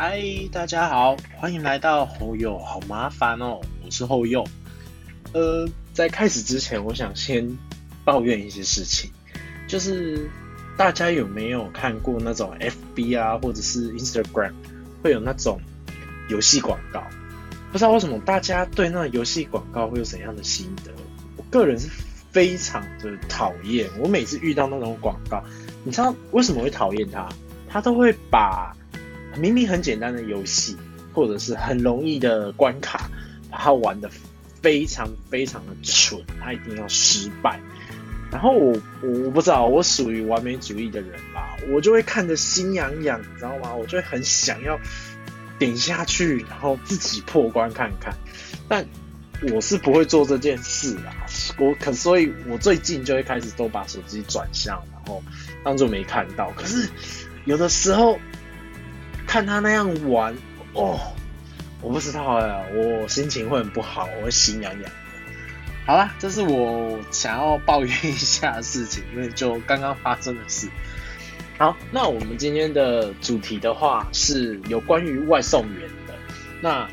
嗨，大家好，欢迎来到后右，好麻烦哦，我是后右。呃，在开始之前，我想先抱怨一些事情，就是大家有没有看过那种 FB 啊，或者是 Instagram 会有那种游戏广告？不知道为什么大家对那游戏广告会有怎样的心得？我个人是非常的讨厌，我每次遇到那种广告，你知道为什么会讨厌它？它都会把明明很简单的游戏，或者是很容易的关卡，把它玩的非常非常的蠢，它一定要失败。然后我我我不知道，我属于完美主义的人吧，我就会看着心痒痒，你知道吗？我就会很想要点下去，然后自己破关看看。但我是不会做这件事啦，我可所以，我最近就会开始都把手机转向，然后当做没看到。可是有的时候。看他那样玩，哦，我不知道哎，我心情会很不好，我会心痒痒的。好啦，这是我想要抱怨一下的事情，因为就刚刚发生的事。好，那我们今天的主题的话是有关于外送员的。那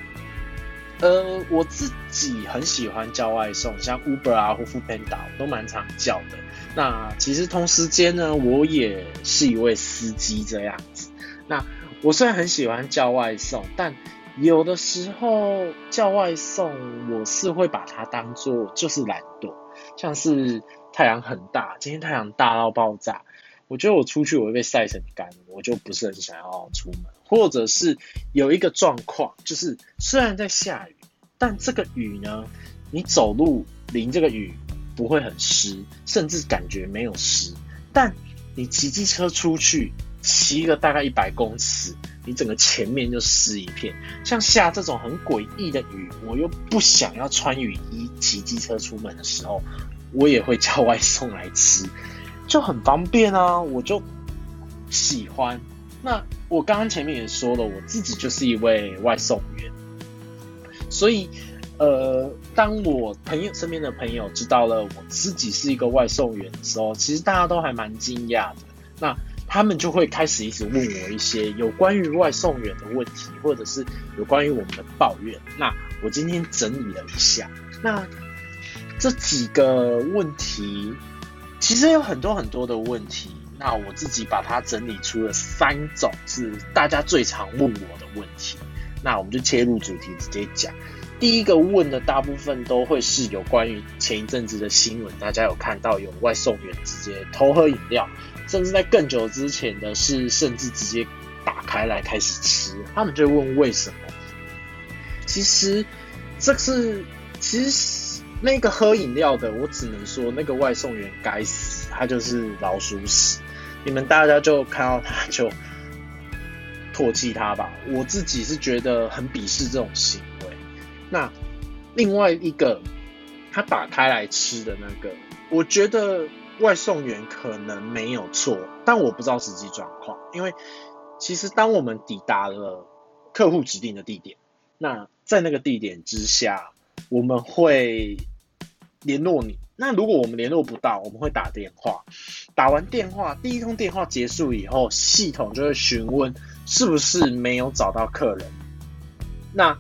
呃，我自己很喜欢叫外送，像 Uber 啊或 Foodpanda 都蛮常叫的。那其实同时间呢，我也是一位司机这样子。那我虽然很喜欢叫外送，但有的时候叫外送，我是会把它当做就是懒惰。像是太阳很大，今天太阳大到爆炸，我觉得我出去我会被晒成干，我就不是很想要出门。或者是有一个状况，就是虽然在下雨，但这个雨呢，你走路淋这个雨不会很湿，甚至感觉没有湿，但你骑机车出去。骑个大概一百公尺，你整个前面就湿一片。像下这种很诡异的雨，我又不想要穿雨衣骑机车出门的时候，我也会叫外送来吃，就很方便啊。我就喜欢。那我刚刚前面也说了，我自己就是一位外送员，所以呃，当我朋友身边的朋友知道了我自己是一个外送员的时候，其实大家都还蛮惊讶的。那他们就会开始一直问我一些有关于外送员的问题，或者是有关于我们的抱怨。那我今天整理了一下，那这几个问题其实有很多很多的问题。那我自己把它整理出了三种是大家最常问我的问题。那我们就切入主题，直接讲。第一个问的大部分都会是有关于前一阵子的新闻，大家有看到有外送员直接偷喝饮料。甚至在更久之前的是，甚至直接打开来开始吃。他们就问为什么？其实这是，其实那个喝饮料的，我只能说那个外送员该死，他就是老鼠屎。你们大家就看到他就唾弃他吧。我自己是觉得很鄙视这种行为。那另外一个，他打开来吃的那个，我觉得。外送员可能没有错，但我不知道实际状况。因为其实当我们抵达了客户指定的地点，那在那个地点之下，我们会联络你。那如果我们联络不到，我们会打电话。打完电话，第一通电话结束以后，系统就会询问是不是没有找到客人。那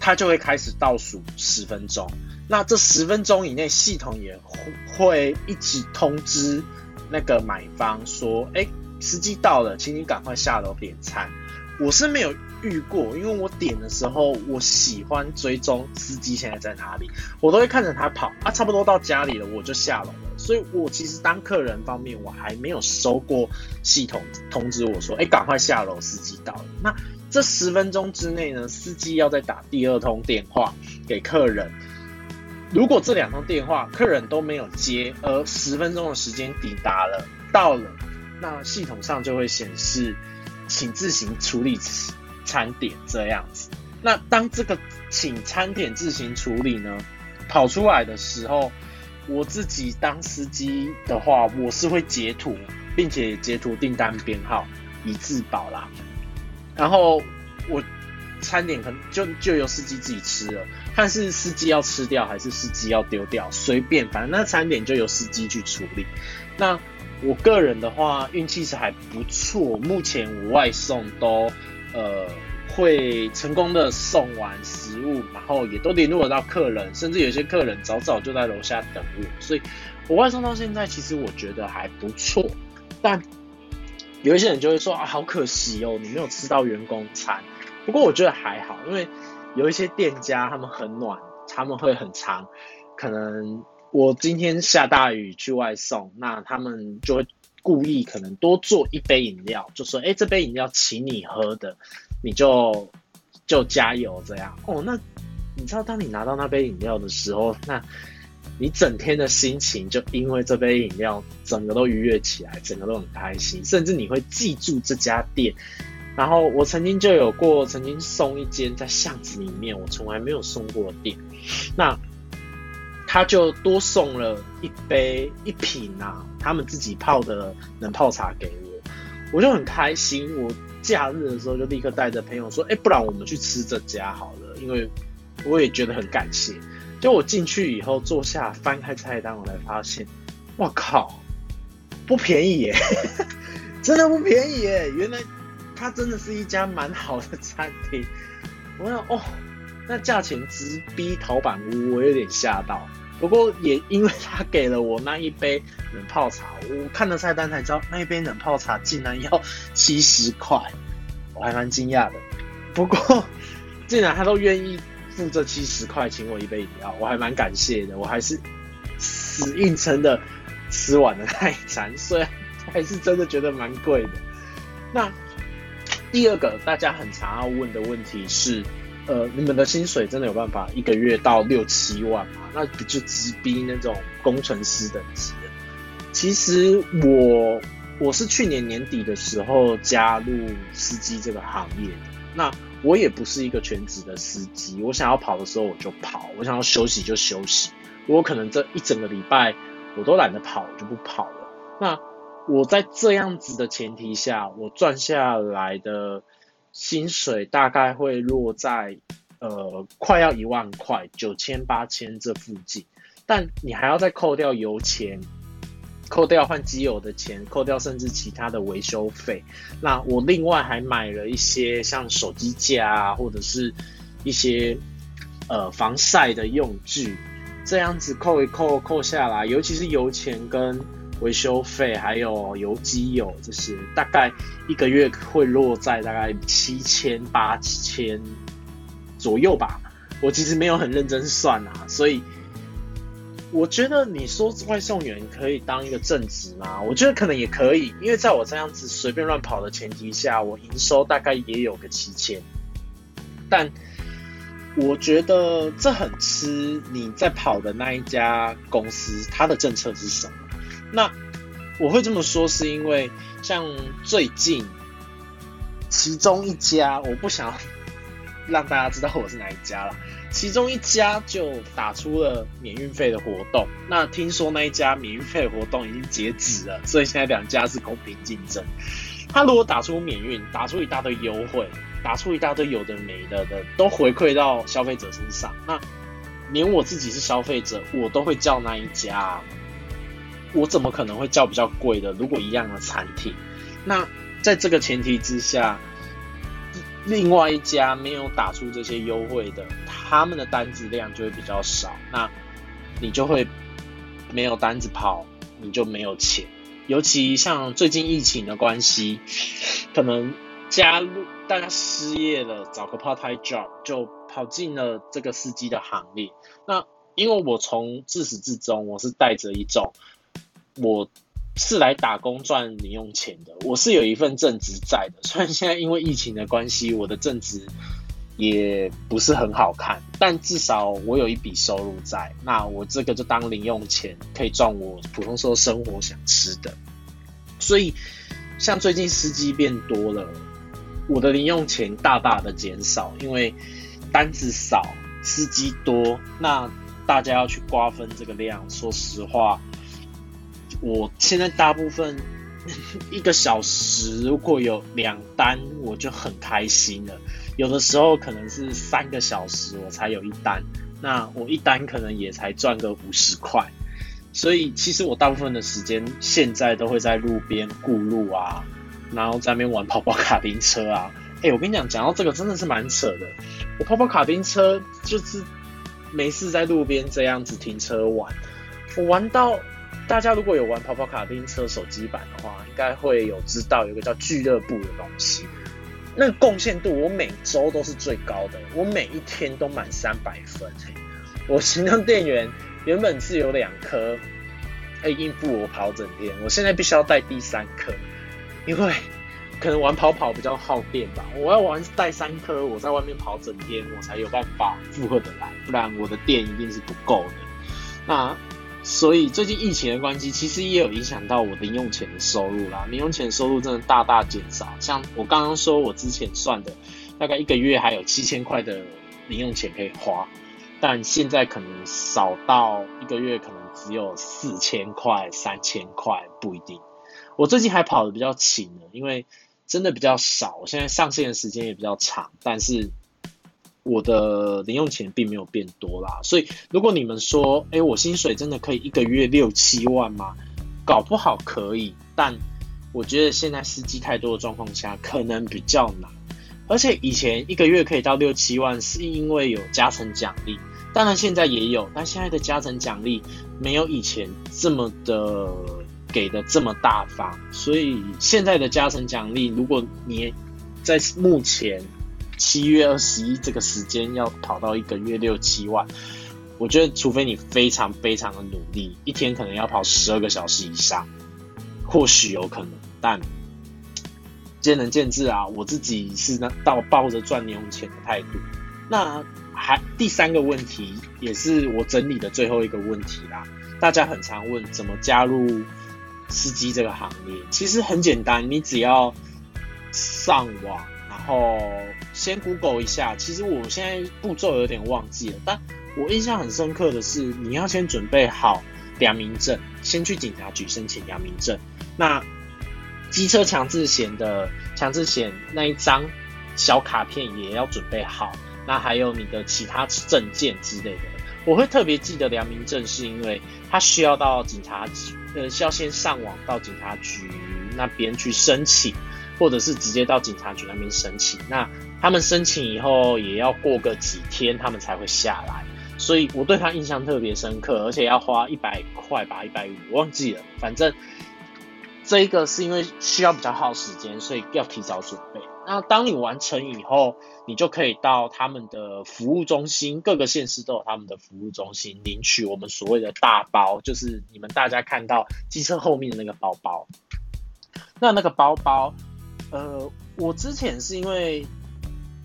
他就会开始倒数十分钟。那这十分钟以内，系统也会一直通知那个买方说：“哎，司机到了，请你赶快下楼点餐。”我是没有遇过，因为我点的时候，我喜欢追踪司机现在在哪里，我都会看着他跑。啊，差不多到家里了，我就下楼了。所以我其实当客人方面，我还没有收过系统通知我说：“哎，赶快下楼，司机到了。”那这十分钟之内呢，司机要再打第二通电话给客人。如果这两通电话客人都没有接，而十分钟的时间抵达了到了，那系统上就会显示，请自行处理餐点这样子。那当这个请餐点自行处理呢跑出来的时候，我自己当司机的话，我是会截图，并且截图订单编号以自保啦。然后我。餐点可能就就由司机自己吃了，看是司机要吃掉还是司机要丢掉，随便，反正那餐点就由司机去处理。那我个人的话，运气是还不错，目前我外送都呃会成功的送完食物，然后也都联络到客人，甚至有些客人早早就在楼下等我，所以我外送到现在，其实我觉得还不错。但有一些人就会说啊，好可惜哦，你没有吃到员工餐。不过我觉得还好，因为有一些店家他们很暖，他们会很长，可能我今天下大雨去外送，那他们就会故意可能多做一杯饮料，就说哎，这杯饮料请你喝的。你就就加油这样哦，那你知道当你拿到那杯饮料的时候，那你整天的心情就因为这杯饮料整个都愉悦起来，整个都很开心，甚至你会记住这家店。然后我曾经就有过，曾经送一间在巷子里面我从来没有送过的店，那他就多送了一杯一瓶啊，他们自己泡的冷泡茶给我，我就很开心，我。假日的时候就立刻带着朋友说：“哎，不然我们去吃这家好了。”因为我也觉得很感谢。就我进去以后坐下翻开菜单，我才发现，哇靠，不便宜耶！真的不便宜耶！原来它真的是一家蛮好的餐厅。我想哦，那价钱直逼陶板屋，我有点吓到。不过也因为他给了我那一杯冷泡茶，我看了菜单才知道那一杯冷泡茶竟然要七十块，我还蛮惊讶的。不过竟然他都愿意付这七十块请我一杯饮料，我还蛮感谢的。我还是死硬撑的吃完了那一餐，虽然还是真的觉得蛮贵的。那第二个大家很常要问的问题是。呃，你们的薪水真的有办法一个月到六七万吗？那不就直逼那种工程师等级了？其实我我是去年年底的时候加入司机这个行业，那我也不是一个全职的司机，我想要跑的时候我就跑，我想要休息就休息，我可能这一整个礼拜我都懒得跑，我就不跑了。那我在这样子的前提下，我赚下来的。薪水大概会落在呃快要一万块九千八千这附近，但你还要再扣掉油钱，扣掉换机油的钱，扣掉甚至其他的维修费。那我另外还买了一些像手机架啊，或者是一些呃防晒的用具，这样子扣一扣扣下来，尤其是油钱跟。维修费还有油机油这些，大概一个月会落在大概七千八千左右吧。我其实没有很认真算啊，所以我觉得你说外送员可以当一个正职吗？我觉得可能也可以，因为在我这样子随便乱跑的前提下，我营收大概也有个七千。但我觉得这很吃你在跑的那一家公司，它的政策是什么？那我会这么说，是因为像最近其中一家，我不想让大家知道我是哪一家了。其中一家就打出了免运费的活动，那听说那一家免运费活动已经截止了，所以现在两家是公平竞争。他如果打出免运，打出一大堆优惠，打出一大堆有的没的的，都回馈到消费者身上，那连我自己是消费者，我都会叫那一家。我怎么可能会叫比较贵的？如果一样的餐厅，那在这个前提之下，另外一家没有打出这些优惠的，他们的单子量就会比较少，那你就会没有单子跑，你就没有钱。尤其像最近疫情的关系，可能加入大家失业了，找个 part time job 就跑进了这个司机的行列。那因为我从自始至终，我是带着一种。我是来打工赚零用钱的，我是有一份正职在的。虽然现在因为疫情的关系，我的正职也不是很好看，但至少我有一笔收入在。那我这个就当零用钱，可以赚我普通时候生活想吃的。所以，像最近司机变多了，我的零用钱大大的减少，因为单子少，司机多，那大家要去瓜分这个量。说实话。我现在大部分 一个小时如果有两单，我就很开心了。有的时候可能是三个小时我才有一单，那我一单可能也才赚个五十块。所以其实我大部分的时间现在都会在路边顾路啊，然后在那边玩跑跑卡丁车啊。哎，我跟你讲，讲到这个真的是蛮扯的。我跑跑卡丁车就是没事在路边这样子停车玩，我玩到大家如果有玩跑跑卡丁车手机版的话，应该会有知道有个叫俱乐部的东西。那贡献度我每周都是最高的，我每一天都满三百分。我行动电源原本是有两颗，可以应付我跑整天，我现在必须要带第三颗，因为可能玩跑跑比较耗电吧。我要玩带三颗，我在外面跑整天，我才有办法负荷得来，不然我的电一定是不够的。那。所以最近疫情的关系，其实也有影响到我零用钱的收入啦。零用钱收入真的大大减少。像我刚刚说，我之前算的，大概一个月还有七千块的零用钱可以花，但现在可能少到一个月可能只有四千块、三千块，不一定。我最近还跑的比较勤呢，因为真的比较少。我现在上线的时间也比较长，但是。我的零用钱并没有变多啦，所以如果你们说，哎，我薪水真的可以一个月六七万吗？搞不好可以，但我觉得现在司机太多的状况下，可能比较难。而且以前一个月可以到六七万，是因为有加成奖励，当然现在也有，但现在的加成奖励没有以前这么的给的这么大方，所以现在的加成奖励，如果你在目前。七月二十一这个时间要跑到一个月六七万，我觉得除非你非常非常的努力，一天可能要跑十二个小时以上，或许有可能，但见仁见智啊。我自己是那到抱着赚零用钱的态度。那还第三个问题，也是我整理的最后一个问题啦。大家很常问怎么加入司机这个行业，其实很简单，你只要上网。然后，先 Google 一下。其实我现在步骤有点忘记了，但我印象很深刻的是，你要先准备好良民证，先去警察局申请良民证。那机车强制险的强制险那一张小卡片也要准备好。那还有你的其他证件之类的，我会特别记得良民证，是因为它需要到警察局，呃，需要先上网到警察局那边去申请。或者是直接到警察局那边申请，那他们申请以后也要过个几天，他们才会下来。所以我对他印象特别深刻，而且要花一百块吧，一百五，忘记了。反正这一个是因为需要比较耗时间，所以要提早准备。那当你完成以后，你就可以到他们的服务中心，各个县市都有他们的服务中心领取我们所谓的大包，就是你们大家看到机车后面的那个包包。那那个包包。呃，我之前是因为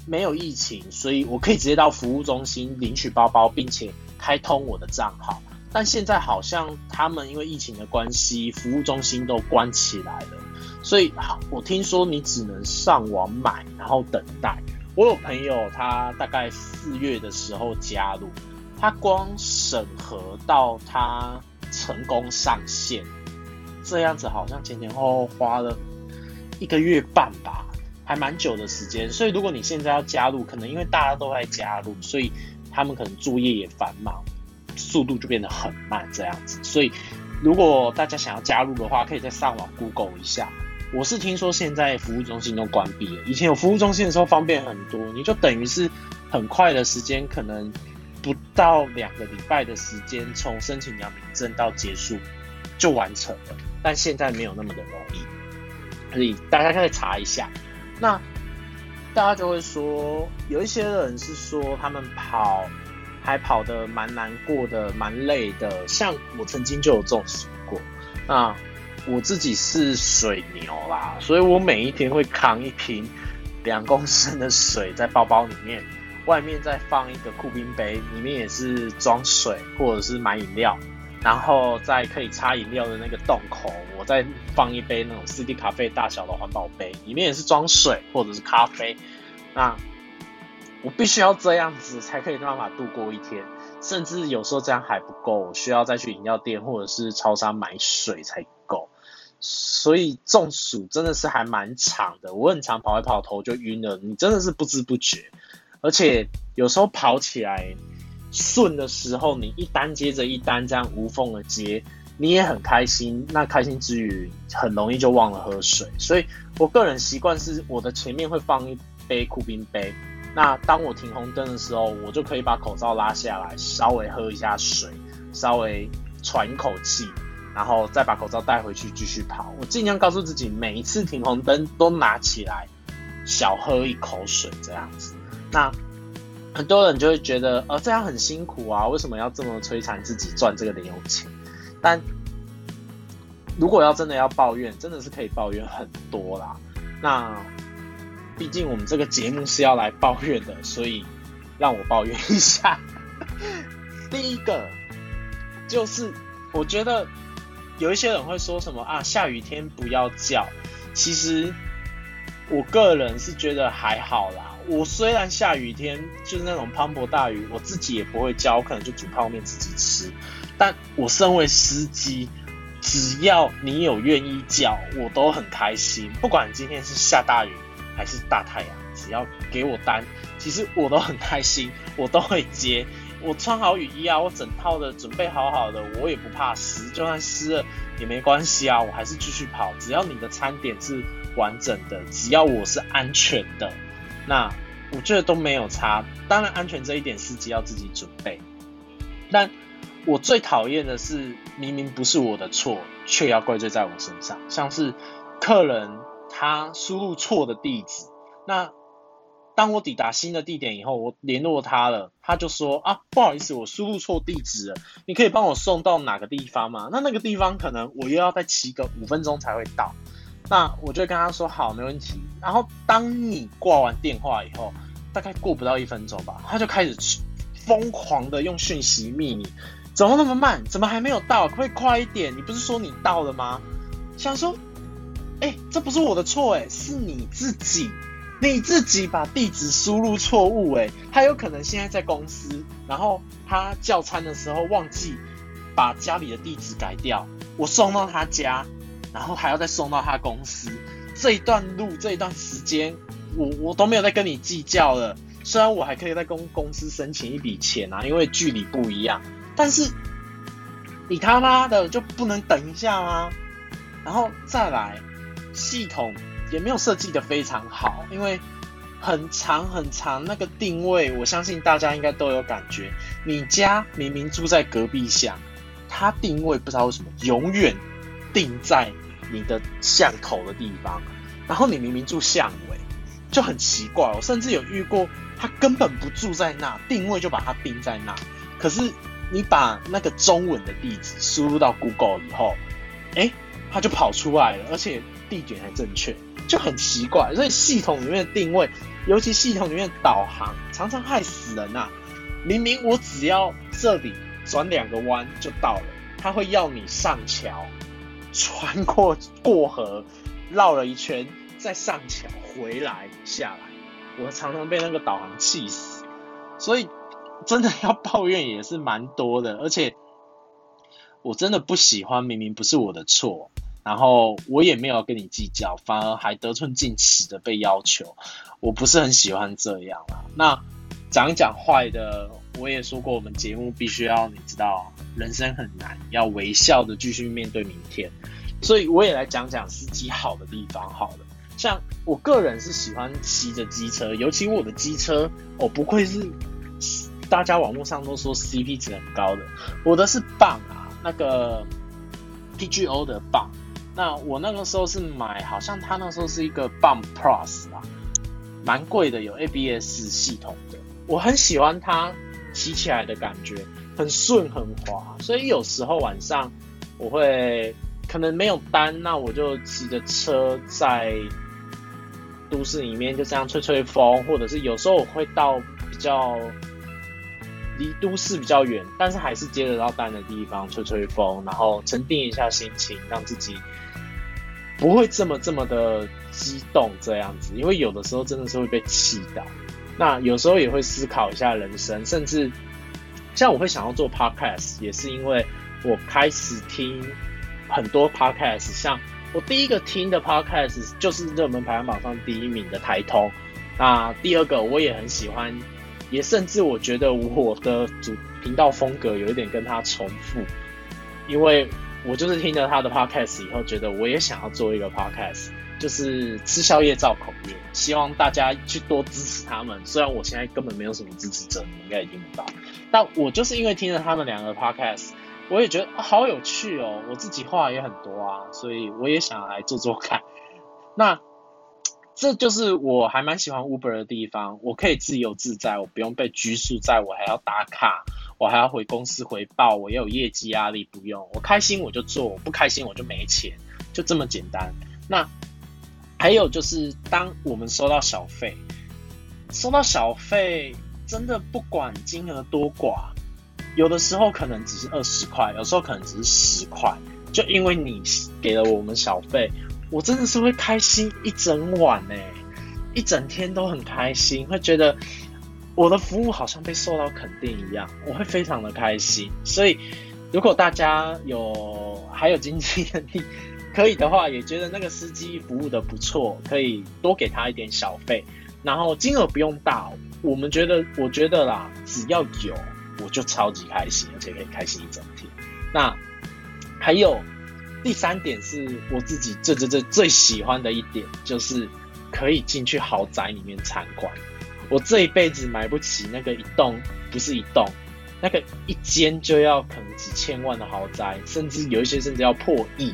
没有疫情，所以我可以直接到服务中心领取包包，并且开通我的账号。但现在好像他们因为疫情的关系，服务中心都关起来了，所以我听说你只能上网买，然后等待。我有朋友他大概四月的时候加入，他光审核到他成功上线，这样子好像前前后后花了。一个月半吧，还蛮久的时间。所以如果你现在要加入，可能因为大家都在加入，所以他们可能作业也繁忙，速度就变得很慢这样子。所以如果大家想要加入的话，可以再上网 Google 一下。我是听说现在服务中心都关闭了，以前有服务中心的时候方便很多，你就等于是很快的时间，可能不到两个礼拜的时间，从申请良民证到结束就完成了。但现在没有那么的容易。可以，大家可以查一下。那大家就会说，有一些人是说他们跑还跑得蛮难过的，蛮累的。像我曾经就有中暑过。那我自己是水牛啦，所以我每一天会扛一瓶两公升的水在包包里面，外面再放一个酷冰杯，里面也是装水或者是买饮料。然后在可以插饮料的那个洞口，我再放一杯那种 CD 咖啡大小的环保杯，里面也是装水或者是咖啡。那我必须要这样子才可以办法度过一天，甚至有时候这样还不够，我需要再去饮料店或者是超商买水才够。所以中暑真的是还蛮长的，我很常跑一跑头就晕了，你真的是不知不觉，而且有时候跑起来。顺的时候，你一单接着一单这样无缝的接，你也很开心。那开心之余，很容易就忘了喝水。所以我个人习惯是，我的前面会放一杯酷冰杯。那当我停红灯的时候，我就可以把口罩拉下来，稍微喝一下水，稍微喘一口气，然后再把口罩带回去继续跑。我尽量告诉自己，每一次停红灯都拿起来，小喝一口水这样子。那很多人就会觉得，呃，这样很辛苦啊，为什么要这么摧残自己赚这个零用钱？但如果要真的要抱怨，真的是可以抱怨很多啦。那。毕竟我们这个节目是要来抱怨的，所以让我抱怨一下。第一个就是，我觉得有一些人会说什么啊，下雨天不要叫。其实我个人是觉得还好啦。我虽然下雨天就是那种磅礴大雨，我自己也不会叫，我可能就煮泡面自己吃。但我身为司机，只要你有愿意叫，我都很开心。不管今天是下大雨。还是大太阳，只要给我单，其实我都很开心，我都会接。我穿好雨衣啊，我整套的准备好好的，我也不怕湿，就算湿了也没关系啊，我还是继续跑。只要你的餐点是完整的，只要我是安全的，那我觉得都没有差。当然，安全这一点司机要自己准备。但我最讨厌的是，明明不是我的错，却要怪罪在我身上，像是客人。他输入错的地址，那当我抵达新的地点以后，我联络他了，他就说啊，不好意思，我输入错地址了，你可以帮我送到哪个地方吗？那那个地方可能我又要再骑个五分钟才会到，那我就跟他说好，没问题。然后当你挂完电话以后，大概过不到一分钟吧，他就开始疯狂的用讯息密你，怎么那么慢？怎么还没有到？可以快一点？你不是说你到了吗？想说。哎，这不是我的错哎，是你自己，你自己把地址输入错误哎，他有可能现在在公司，然后他叫餐的时候忘记把家里的地址改掉，我送到他家，然后还要再送到他公司，这一段路这一段时间，我我都没有再跟你计较了，虽然我还可以在公公司申请一笔钱啊，因为距离不一样，但是你他妈的就不能等一下吗？然后再来。系统也没有设计的非常好，因为很长很长那个定位，我相信大家应该都有感觉。你家明明住在隔壁巷，它定位不知道为什么永远定在你的巷口的地方，然后你明明住巷尾，就很奇怪。我甚至有遇过，他根本不住在那，定位就把它定在那。可是你把那个中文的地址输入到 Google 以后，哎，它就跑出来了，而且。地点还正确，就很奇怪。所以系统里面的定位，尤其系统里面的导航，常常害死人呐。明明我只要这里转两个弯就到了，他会要你上桥，穿过过河，绕了一圈再上桥回来下来。我常常被那个导航气死。所以真的要抱怨也是蛮多的，而且我真的不喜欢，明明不是我的错。然后我也没有跟你计较，反而还得寸进尺的被要求，我不是很喜欢这样啊。那讲讲坏的，我也说过，我们节目必须要你知道，人生很难，要微笑的继续面对明天。所以我也来讲讲司机好的地方。好的，像我个人是喜欢骑着机车，尤其我的机车，哦不愧是大家网络上都说 CP 值很高的，我的是棒啊，那个 PGO 的棒。那我那个时候是买，好像它那时候是一个 Bump Plus 啊，蛮贵的，有 ABS 系统的。我很喜欢它骑起来的感觉，很顺很滑。所以有时候晚上我会可能没有单，那我就骑着车在都市里面就这样吹吹风，或者是有时候我会到比较离都市比较远，但是还是接得到单的地方吹吹风，然后沉淀一下心情，让自己。不会这么这么的激动这样子，因为有的时候真的是会被气到。那有时候也会思考一下人生，甚至像我会想要做 podcast，也是因为我开始听很多 podcast。像我第一个听的 podcast 就是热门排行榜上第一名的台通。那第二个我也很喜欢，也甚至我觉得我的主频道风格有一点跟他重复，因为。我就是听了他的 podcast 以后，觉得我也想要做一个 podcast，就是吃宵夜造口业，希望大家去多支持他们。虽然我现在根本没有什么支持者，你应该也听不到，但我就是因为听了他们两个 podcast，我也觉得好有趣哦。我自己话也很多啊，所以我也想来做做看。那这就是我还蛮喜欢 Uber 的地方，我可以自由自在，我不用被拘束在我还要打卡，我还要回公司回报，我也有业绩压力，不用，我开心我就做，我不开心我就没钱，就这么简单。那还有就是，当我们收到小费，收到小费，真的不管金额多寡，有的时候可能只是二十块，有时候可能只是十块，就因为你给了我们小费，我真的是会开心一整晚呢，一整天都很开心，会觉得我的服务好像被受到肯定一样，我会非常的开心。所以，如果大家有还有经济能力，可以的话，也觉得那个司机服务的不错，可以多给他一点小费，然后金额不用大。我们觉得，我觉得啦，只要有，我就超级开心，而且可以开心一整天。那还有第三点是我自己最最最最喜欢的一点，就是可以进去豪宅里面参观。我这一辈子买不起那个一栋，不是一栋，那个一间就要可能几千万的豪宅，甚至有一些甚至要破亿。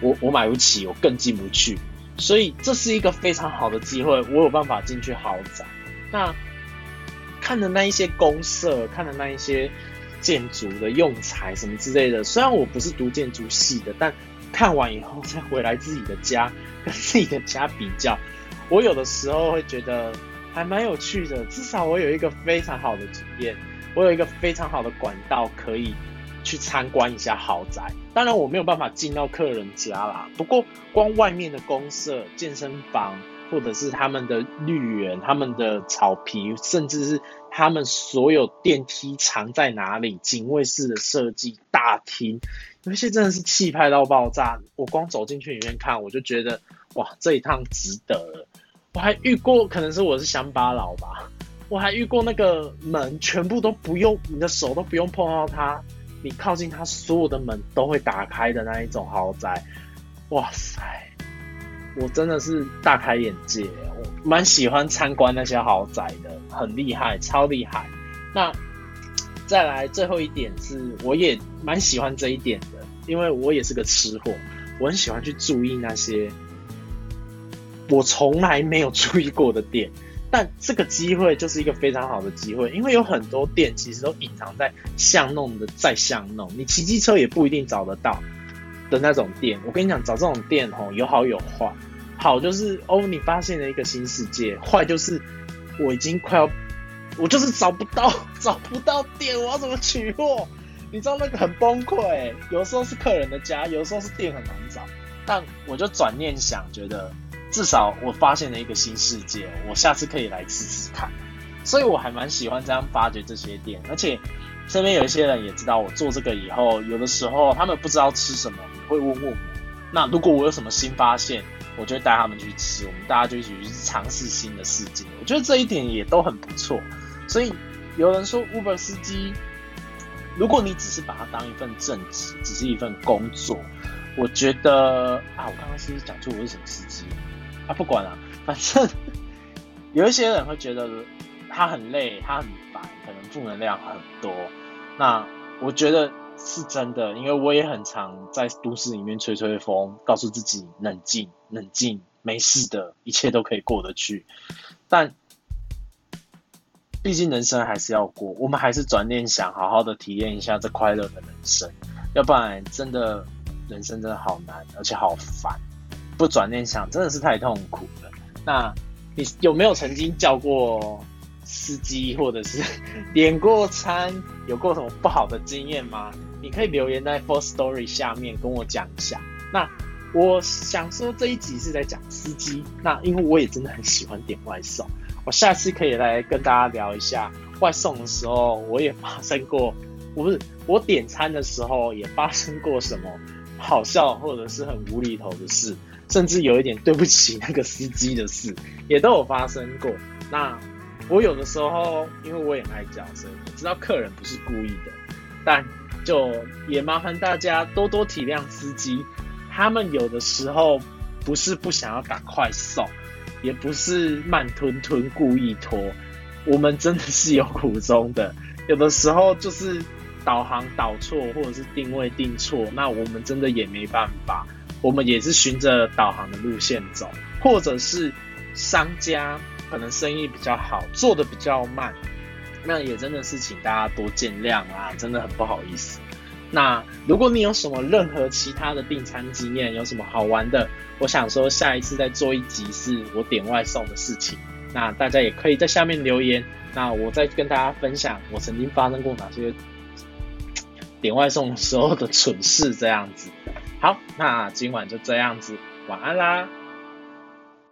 我我买不起，我更进不去，所以这是一个非常好的机会，我有办法进去豪宅。那看的那一些公社，看的那一些建筑的用材什么之类的，虽然我不是读建筑系的，但看完以后 再回来自己的家跟自己的家比较，我有的时候会觉得还蛮有趣的，至少我有一个非常好的经验，我有一个非常好的管道可以。去参观一下豪宅，当然我没有办法进到客人家啦。不过光外面的公社、健身房，或者是他们的绿园、他们的草皮，甚至是他们所有电梯藏在哪里、警卫室的设计、大厅，有一些真的是气派到爆炸。我光走进去里面看，我就觉得哇，这一趟值得了。我还遇过，可能是我是乡巴佬吧，我还遇过那个门全部都不用，你的手都不用碰到它。你靠近它，所有的门都会打开的那一种豪宅，哇塞！我真的是大开眼界，我蛮喜欢参观那些豪宅的，很厉害，超厉害。那再来最后一点是，我也蛮喜欢这一点的，因为我也是个吃货，我很喜欢去注意那些我从来没有注意过的店。但这个机会就是一个非常好的机会，因为有很多店其实都隐藏在巷弄的在巷弄，你骑机车也不一定找得到的那种店。我跟你讲，找这种店吼，有好有坏。好就是哦，你发现了一个新世界；坏就是我已经快要，我就是找不到 找不到店，我要怎么取货？你知道那个很崩溃。有时候是客人的家，有时候是店很难找。但我就转念想，觉得。至少我发现了一个新世界，我下次可以来吃吃看，所以我还蛮喜欢这样发掘这些店，而且身边有一些人也知道我做这个以后，有的时候他们不知道吃什么，会问问我。那如果我有什么新发现，我就会带他们去吃，我们大家就一起去尝试新的世界。我觉得这一点也都很不错。所以有人说 Uber 司机，如果你只是把它当一份正职，只是一份工作，我觉得啊，我刚刚是不是讲错我是什么司机？啊，不管了，反正有一些人会觉得他很累，他很烦，可能负能量很多。那我觉得是真的，因为我也很常在都市里面吹吹风，告诉自己冷静、冷静，没事的，一切都可以过得去。但毕竟人生还是要过，我们还是转念想，好好的体验一下这快乐的人生，要不然真的人生真的好难，而且好烦。不转念想，真的是太痛苦了。那你有没有曾经叫过司机，或者是 点过餐，有过什么不好的经验吗？你可以留言在 For Story 下面跟我讲一下。那我想说这一集是在讲司机，那因为我也真的很喜欢点外送，我下次可以来跟大家聊一下外送的时候，我也发生过，不是我点餐的时候也发生过什么好笑或者是很无厘头的事。甚至有一点对不起那个司机的事，也都有发生过。那我有的时候，因为我也爱叫，所以我知道客人不是故意的，但就也麻烦大家多多体谅司机。他们有的时候不是不想要赶快送，也不是慢吞吞故意拖，我们真的是有苦衷的。有的时候就是导航导错，或者是定位定错，那我们真的也没办法，我们也是循着导航的路线走，或者是商家可能生意比较好，做的比较慢，那也真的是请大家多见谅啊，真的很不好意思。那如果你有什么任何其他的订餐经验，有什么好玩的，我想说下一次再做一集是我点外送的事情，那大家也可以在下面留言，那我再跟大家分享我曾经发生过哪些点外送时候的蠢事这样子。好，那今晚就这样子，晚安啦。